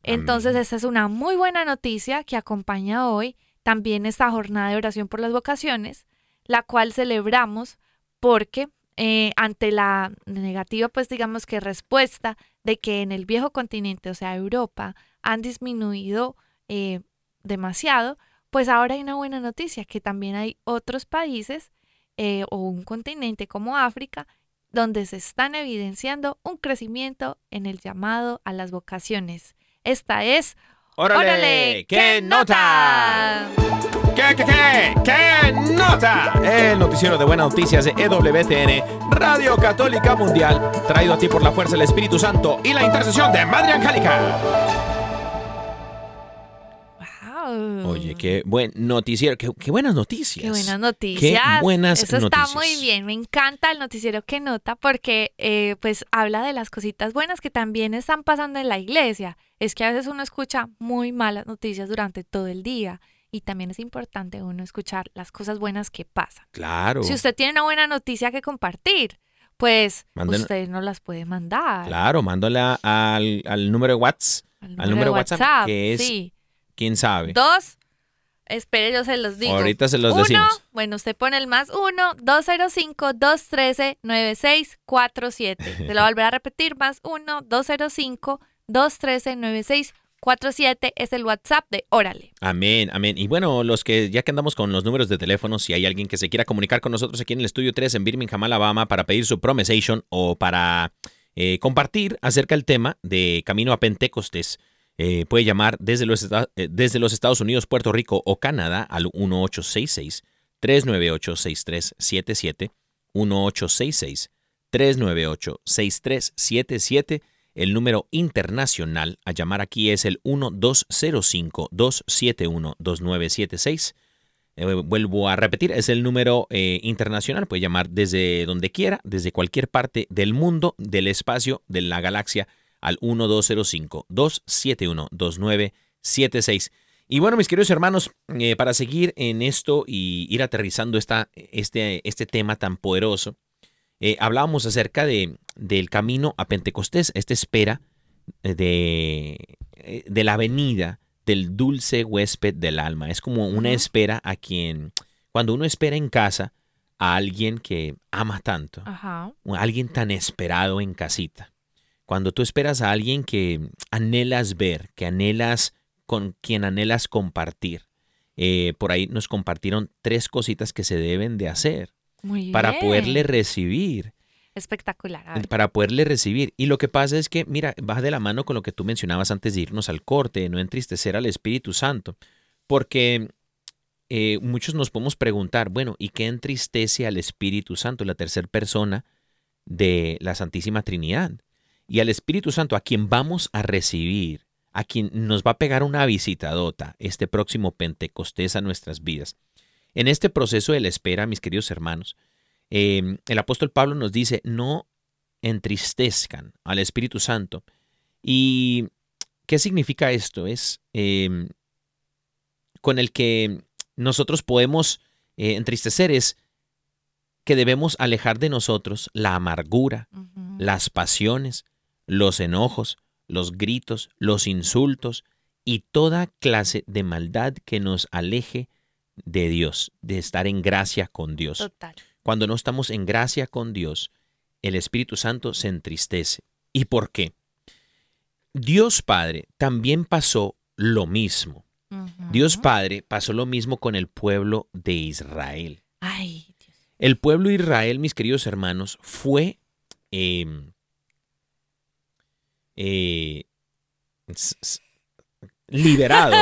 Entonces, esta es una muy buena noticia que acompaña hoy también esta jornada de oración por las vocaciones, la cual celebramos porque eh, ante la negativa, pues digamos que respuesta de que en el viejo continente, o sea, Europa, han disminuido eh, demasiado, pues ahora hay una buena noticia, que también hay otros países eh, o un continente como África donde se están evidenciando un crecimiento en el llamado a las vocaciones. Esta es ¡Órale! ¡Qué nota! ¿Qué, qué, qué? ¿Qué nota? El noticiero de buenas noticias de EWTN, Radio Católica Mundial, traído a ti por la fuerza del Espíritu Santo y la intercesión de Madre Angélica. Qué buen noticiero, qué, qué buenas noticias. Qué buenas noticias. Qué buenas Eso está muy bien. Me encanta el noticiero que nota porque eh, pues habla de las cositas buenas que también están pasando en la iglesia. Es que a veces uno escucha muy malas noticias durante todo el día y también es importante uno escuchar las cosas buenas que pasan. Claro. Si usted tiene una buena noticia que compartir, pues Manden- usted nos las puede mandar. Claro, mándala al, al número de WhatsApp, al número de WhatsApp, que es, Sí. quién sabe. Dos. Espere, yo se los digo. Ahorita se los uno, decimos. Bueno, usted pone el más uno, 205-213-9647. Se lo voy a volver a repetir, más uno, 205-213-9647 es el WhatsApp de Órale. Amén, amén. Y bueno, los que ya que andamos con los números de teléfono, si hay alguien que se quiera comunicar con nosotros aquí en el estudio 3 en Birmingham, Alabama, para pedir su promesation o para eh, compartir acerca del tema de Camino a Pentecostés, eh, puede llamar desde los, esta- eh, desde los Estados Unidos, Puerto Rico o Canadá al 1866 398 6377 1866 398 6377 el número internacional a llamar aquí es el 1205-271-2976. Eh, vuelvo a repetir, es el número internacional. Puede llamar desde donde quiera, desde cualquier parte del mundo, del espacio, de la galaxia, al 1205-271-2976. Y bueno, mis queridos hermanos, eh, para seguir en esto y ir aterrizando esta, este, este tema tan poderoso, eh, hablábamos acerca de, del camino a Pentecostés, esta espera de, eh, de la venida del dulce huésped del alma. Es como una espera a quien, cuando uno espera en casa a alguien que ama tanto, Ajá. alguien tan esperado en casita. Cuando tú esperas a alguien que anhelas ver, que anhelas, con quien anhelas compartir. Eh, por ahí nos compartieron tres cositas que se deben de hacer Muy para bien. poderle recibir, Espectacular. para poderle recibir. Y lo que pasa es que, mira, va de la mano con lo que tú mencionabas antes de irnos al corte, de no entristecer al Espíritu Santo, porque eh, muchos nos podemos preguntar, bueno, ¿y qué entristece al Espíritu Santo, la tercera persona de la Santísima Trinidad? Y al Espíritu Santo, a quien vamos a recibir, a quien nos va a pegar una visitadota este próximo Pentecostés a nuestras vidas. En este proceso de la espera, mis queridos hermanos, eh, el apóstol Pablo nos dice, no entristezcan al Espíritu Santo. ¿Y qué significa esto? Es eh, con el que nosotros podemos eh, entristecer es que debemos alejar de nosotros la amargura, las pasiones, los enojos, los gritos, los insultos y toda clase de maldad que nos aleje de Dios, de estar en gracia con Dios. Total. Cuando no estamos en gracia con Dios, el Espíritu Santo se entristece. ¿Y por qué? Dios Padre también pasó lo mismo. Dios Padre pasó lo mismo con el pueblo de Israel. Ay, Dios. El pueblo de Israel, mis queridos hermanos, fue eh, eh, liberado.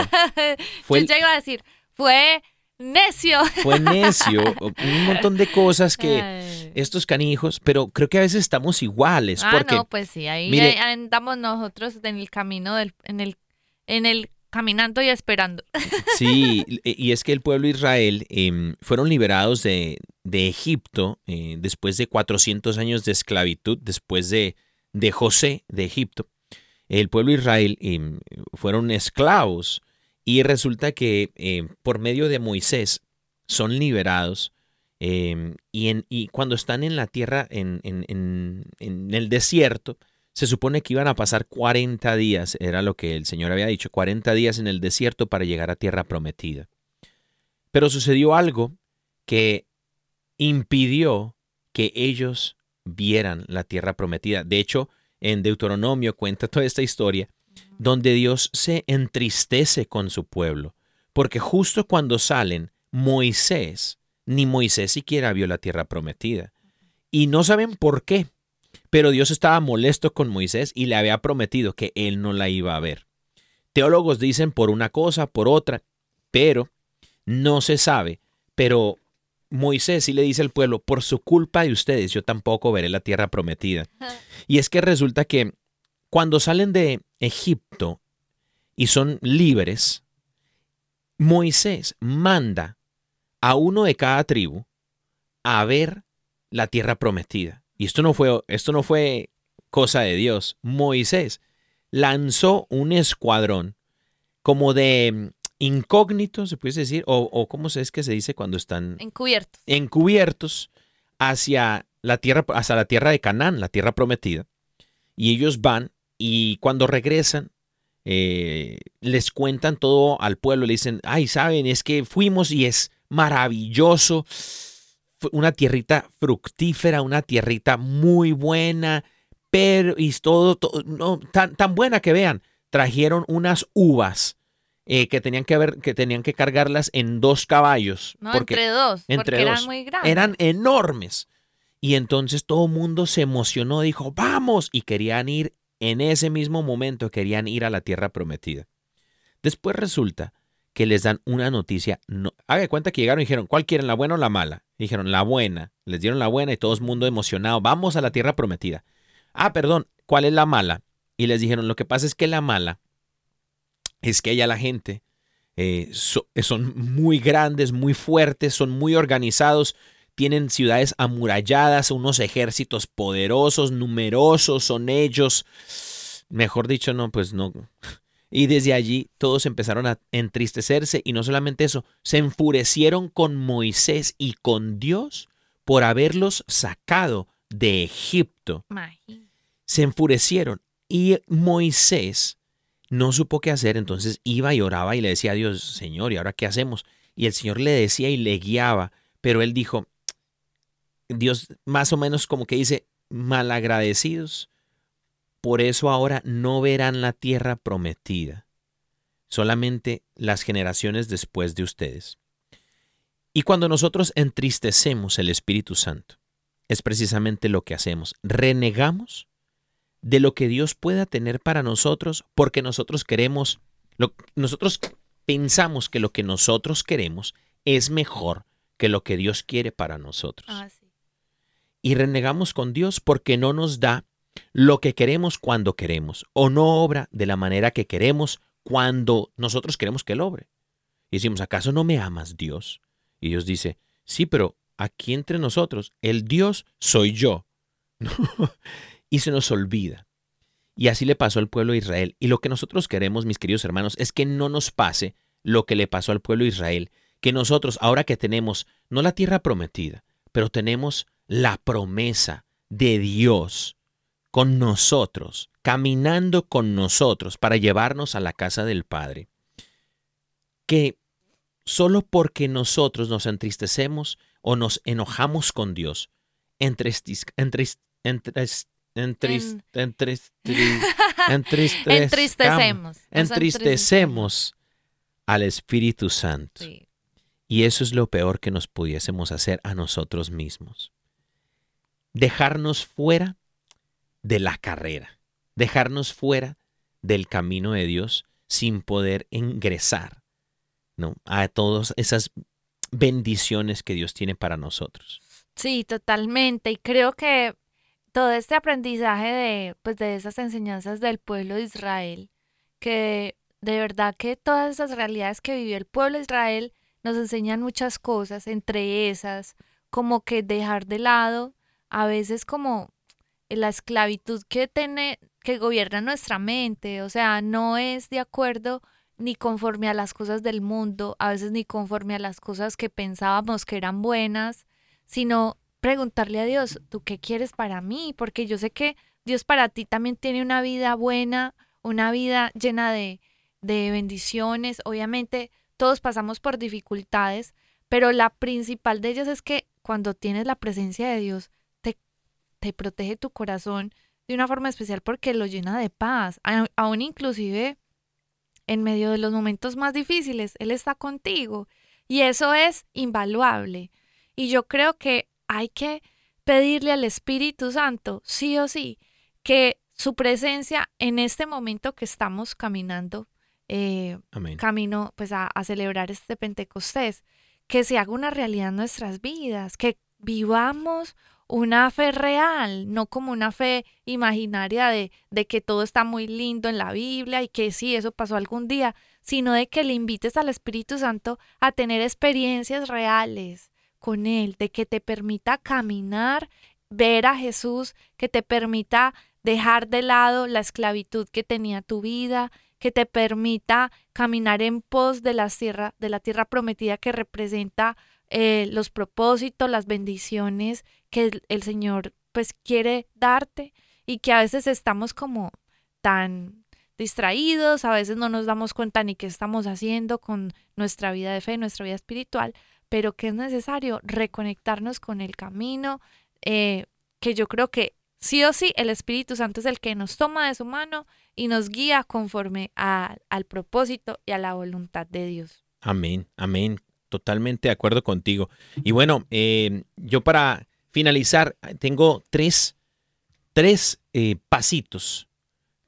<laughs> Fue Yo iba a decir, fue necio. Fue <laughs> necio, un montón de cosas que Ay. estos canijos, pero creo que a veces estamos iguales, ah, porque no, pues sí, ahí mire- andamos nosotros en el camino del, en el, en el caminando y esperando. <laughs> sí, y es que el pueblo de Israel em, fueron liberados de, de Egipto eh, después de 400 años de esclavitud, después de, de José de Egipto. El pueblo de Israel em, fueron esclavos y resulta que em, por medio de Moisés son liberados em, y, y cuando están en la tierra, en- en- en el desierto, se supone que iban a pasar 40 días, era lo que el Señor había dicho, 40 días en el desierto para llegar a tierra prometida. Pero sucedió algo que impidió que ellos vieran la tierra prometida. De hecho, en Deuteronomio cuenta toda esta historia donde Dios se entristece con su pueblo, porque justo cuando salen, Moisés, ni Moisés siquiera vio la tierra prometida. Y no saben por qué, pero Dios estaba molesto con Moisés y le había prometido que él no la iba a ver. Teólogos dicen por una cosa, por otra, pero no se sabe. Pero Moisés sí le dice al pueblo, por su culpa de ustedes yo tampoco veré la tierra prometida. Y es que resulta que cuando salen de Egipto y son libres, Moisés manda a uno de cada tribu a ver la tierra prometida. Y esto no fue, esto no fue cosa de Dios. Moisés lanzó un escuadrón como de mm, incógnito, se puede decir, o, o cómo se es que se dice cuando están Encubiertos. encubiertos hacia la tierra, hacia la tierra de Canaán, la tierra prometida. Y ellos van y cuando regresan, eh, les cuentan todo al pueblo, le dicen, ay, saben, es que fuimos y es maravilloso, una tierrita fructífera, una tierrita muy buena, pero y todo, todo- no, tan, tan buena que vean, trajeron unas uvas eh, que tenían que ver, que tenían que cargarlas en dos caballos, No, porque entre dos. entre porque dos. eran muy grandes. eran enormes. Y entonces todo el mundo se emocionó, dijo, vamos, y querían ir en ese mismo momento, querían ir a la tierra prometida. Después resulta que les dan una noticia, no, haga de cuenta que llegaron y dijeron, ¿cuál quieren, la buena o la mala? Dijeron, la buena, les dieron la buena y todo el mundo emocionado, vamos a la tierra prometida. Ah, perdón, ¿cuál es la mala? Y les dijeron, lo que pasa es que la mala es que allá la gente eh, so- son muy grandes, muy fuertes, son muy organizados, tienen ciudades amuralladas, unos ejércitos poderosos, numerosos, son ellos. Mejor dicho, no, pues no. <laughs> Y desde allí todos empezaron a entristecerse y no solamente eso, se enfurecieron con Moisés y con Dios por haberlos sacado de Egipto. Se enfurecieron y Moisés no supo qué hacer, entonces iba y oraba y le decía a Dios, Señor, ¿y ahora qué hacemos? Y el Señor le decía y le guiaba, pero él dijo, Dios más o menos como que dice, malagradecidos, por eso ahora no verán la tierra prometida, solamente las generaciones después de ustedes. Y cuando nosotros entristecemos el Espíritu Santo, es precisamente lo que hacemos. Renegamos de lo que Dios pueda tener para nosotros porque nosotros queremos, lo, nosotros pensamos que lo que nosotros queremos es mejor que lo que Dios quiere para nosotros. Ah, sí. Y renegamos con Dios porque no nos da lo que queremos cuando queremos o no obra de la manera que queremos cuando nosotros queremos que Él obre. Y decimos, ¿acaso no me amas Dios? Y Dios dice, sí, pero aquí entre nosotros, el Dios soy yo. <laughs> y se nos olvida. Y así le pasó al pueblo de Israel. Y lo que nosotros queremos, mis queridos hermanos, es que no nos pase lo que le pasó al pueblo de Israel. Que nosotros, ahora que tenemos no la tierra prometida, pero tenemos la promesa de Dios con nosotros, caminando con nosotros para llevarnos a la casa del Padre, que solo porque nosotros nos entristecemos o nos enojamos con Dios, entristis- entris- <laughs> Entristecemos. Entristecemos al Espíritu Santo. Sí. Y eso es lo peor que nos pudiésemos hacer a nosotros mismos. Dejarnos fuera de la carrera, dejarnos fuera del camino de Dios sin poder ingresar ¿no? a todas esas bendiciones que Dios tiene para nosotros. Sí, totalmente. Y creo que todo este aprendizaje de, pues, de esas enseñanzas del pueblo de Israel, que de verdad que todas esas realidades que vivió el pueblo de Israel nos enseñan muchas cosas, entre esas, como que dejar de lado a veces como la esclavitud que tiene, que gobierna nuestra mente, o sea, no es de acuerdo ni conforme a las cosas del mundo, a veces ni conforme a las cosas que pensábamos que eran buenas, sino preguntarle a Dios, ¿tú qué quieres para mí? Porque yo sé que Dios para ti también tiene una vida buena, una vida llena de, de bendiciones. Obviamente todos pasamos por dificultades, pero la principal de ellas es que cuando tienes la presencia de Dios, te, te protege tu corazón de una forma especial porque lo llena de paz. Aún inclusive en medio de los momentos más difíciles, Él está contigo. Y eso es invaluable. Y yo creo que hay que pedirle al Espíritu Santo, sí o sí, que su presencia en este momento que estamos caminando, eh, camino pues a, a celebrar este Pentecostés, que se haga una realidad en nuestras vidas, que vivamos una fe real, no como una fe imaginaria de, de que todo está muy lindo en la Biblia y que sí, eso pasó algún día, sino de que le invites al Espíritu Santo a tener experiencias reales con Él, de que te permita caminar, ver a Jesús, que te permita dejar de lado la esclavitud que tenía tu vida, que te permita caminar en pos de la tierra, de la tierra prometida que representa eh, los propósitos, las bendiciones que el, el Señor pues quiere darte y que a veces estamos como tan distraídos, a veces no nos damos cuenta ni qué estamos haciendo con nuestra vida de fe, nuestra vida espiritual, pero que es necesario reconectarnos con el camino, eh, que yo creo que sí o sí el Espíritu Santo es el que nos toma de su mano y nos guía conforme a- al propósito y a la voluntad de Dios. Amén, amén. Totalmente de acuerdo contigo. Y bueno, eh, yo para finalizar, tengo tres, tres eh, pasitos.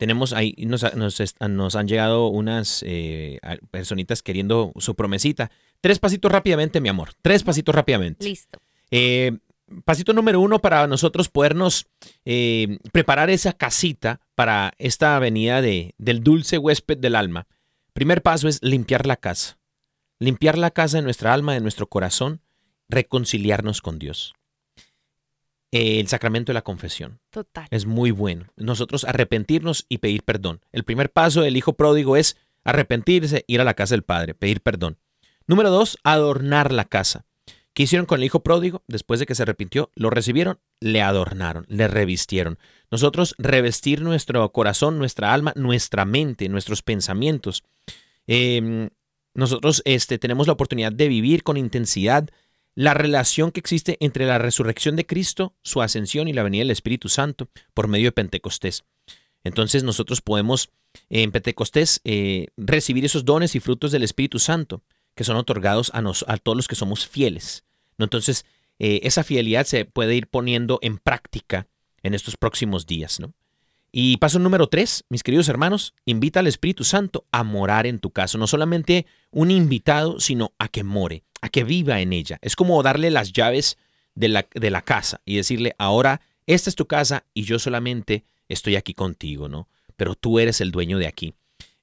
Tenemos ahí, nos, nos nos han llegado unas eh, personitas queriendo su promesita. Tres pasitos rápidamente, mi amor. Tres pasitos rápidamente. Listo. Eh, pasito número uno para nosotros podernos eh, preparar esa casita para esta avenida de, del dulce huésped del alma. Primer paso es limpiar la casa. Limpiar la casa de nuestra alma, de nuestro corazón, reconciliarnos con Dios. El sacramento de la confesión Total. es muy bueno. Nosotros arrepentirnos y pedir perdón. El primer paso del hijo pródigo es arrepentirse, ir a la casa del padre, pedir perdón. Número dos, adornar la casa. ¿Qué hicieron con el hijo pródigo? Después de que se arrepintió, lo recibieron, le adornaron, le revistieron. Nosotros revestir nuestro corazón, nuestra alma, nuestra mente, nuestros pensamientos. Eh, nosotros este, tenemos la oportunidad de vivir con intensidad la relación que existe entre la resurrección de Cristo, su ascensión y la venida del Espíritu Santo por medio de Pentecostés. Entonces nosotros podemos en Pentecostés eh, recibir esos dones y frutos del Espíritu Santo que son otorgados a, nos, a todos los que somos fieles. Entonces, eh, esa fidelidad se puede ir poniendo en práctica en estos próximos días. ¿no? Y paso número tres, mis queridos hermanos, invita al Espíritu Santo a morar en tu casa. No solamente un invitado, sino a que more, a que viva en ella. Es como darle las llaves de la, de la casa y decirle, ahora, esta es tu casa y yo solamente estoy aquí contigo, ¿no? Pero tú eres el dueño de aquí.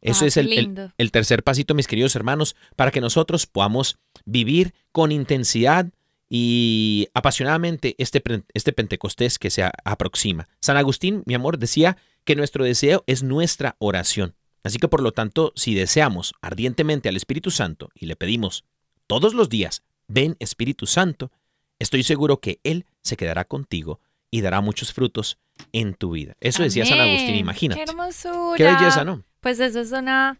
Eso Ah, es el, el tercer pasito, mis queridos hermanos, para que nosotros podamos vivir con intensidad y apasionadamente este, este Pentecostés que se aproxima. San Agustín, mi amor, decía que nuestro deseo es nuestra oración. Así que por lo tanto, si deseamos ardientemente al Espíritu Santo y le pedimos todos los días, ven Espíritu Santo, estoy seguro que Él se quedará contigo y dará muchos frutos en tu vida. Eso decía San Agustín, imagínate. Qué hermosura. Qué belleza, ¿no? Pues eso es una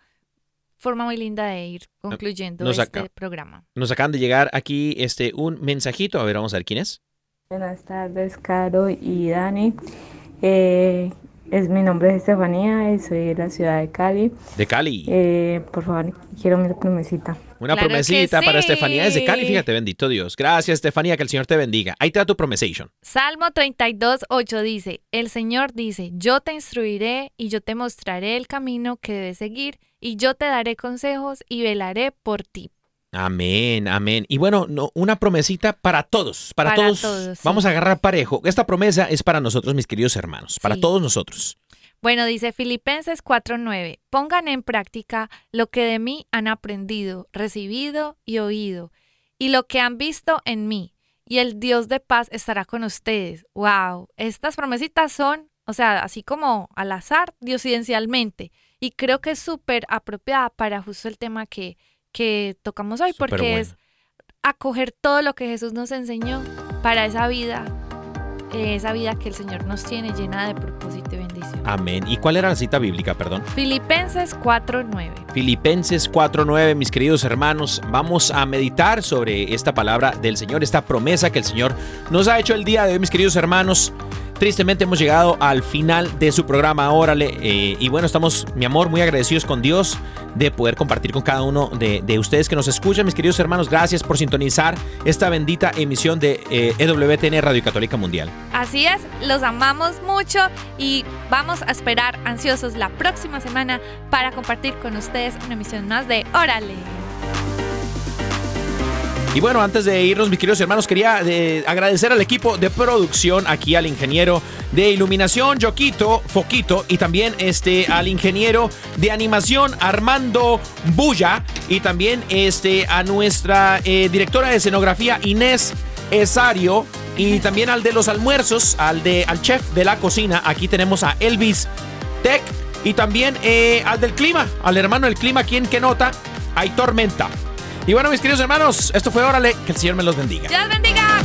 forma muy linda de ir concluyendo nos este acá- programa. Nos acaban de llegar aquí este un mensajito. A ver, vamos a ver quién es. Buenas tardes, Caro y Dani. Eh, es, mi nombre es Estefanía y soy de la ciudad de Cali. De Cali. Eh, por favor, quiero mi promesita. Una claro promesita para sí. Estefanía desde Cali. Fíjate, bendito Dios. Gracias, Estefanía, que el Señor te bendiga. Ahí te da tu promesation. Salmo 32, 8 dice, el Señor dice, yo te instruiré y yo te mostraré el camino que debes seguir y yo te daré consejos y velaré por ti. Amén, amén. Y bueno, no, una promesita para todos, para, Para todos. todos, sí. Vamos a agarrar parejo. Esta promesa es para nosotros, mis queridos hermanos, para Sí. todos nosotros. Bueno, dice Filipenses 4:9, pongan en práctica lo que de mí han aprendido, recibido y oído, y lo que han visto en mí, y el Dios de paz estará con ustedes. Wow, estas promesitas son, o sea, así como al azar, diosidencialmente, y creo que es súper apropiada para justo el tema que, que tocamos hoy, Súper porque bueno. es acoger todo lo que Jesús nos enseñó para esa vida, eh, esa vida que el Señor nos tiene llena de propósito y bendición. Amén. ¿Y cuál era la cita bíblica, perdón? Filipenses 4:9. Filipenses 4:9, mis queridos hermanos, vamos a meditar sobre esta palabra del Señor, esta promesa que el Señor nos ha hecho el día de hoy, mis queridos hermanos. Tristemente hemos llegado al final de su programa, órale, eh, y bueno, estamos, mi amor, muy agradecidos con Dios de poder compartir con cada uno de, de ustedes que nos escuchan, mis queridos hermanos, gracias por sintonizar esta bendita emisión de eh, EWTN Radio Católica Mundial. Así es, los amamos mucho y vamos a esperar ansiosos la próxima semana para compartir con ustedes una emisión más de Órale. Y bueno, antes de irnos, mis queridos hermanos, quería eh, agradecer al equipo de producción, aquí al ingeniero de iluminación, Joquito, Foquito, y también este, al ingeniero de animación, Armando Bulla, y también este, a nuestra eh, directora de escenografía, Inés Esario, y también al de los almuerzos, al, de, al chef de la cocina, aquí tenemos a Elvis Tech, y también eh, al del clima, al hermano del clima, quien que nota, hay tormenta. Y bueno, mis queridos hermanos, esto fue Órale, que el Señor me los bendiga. ¡Dios bendiga!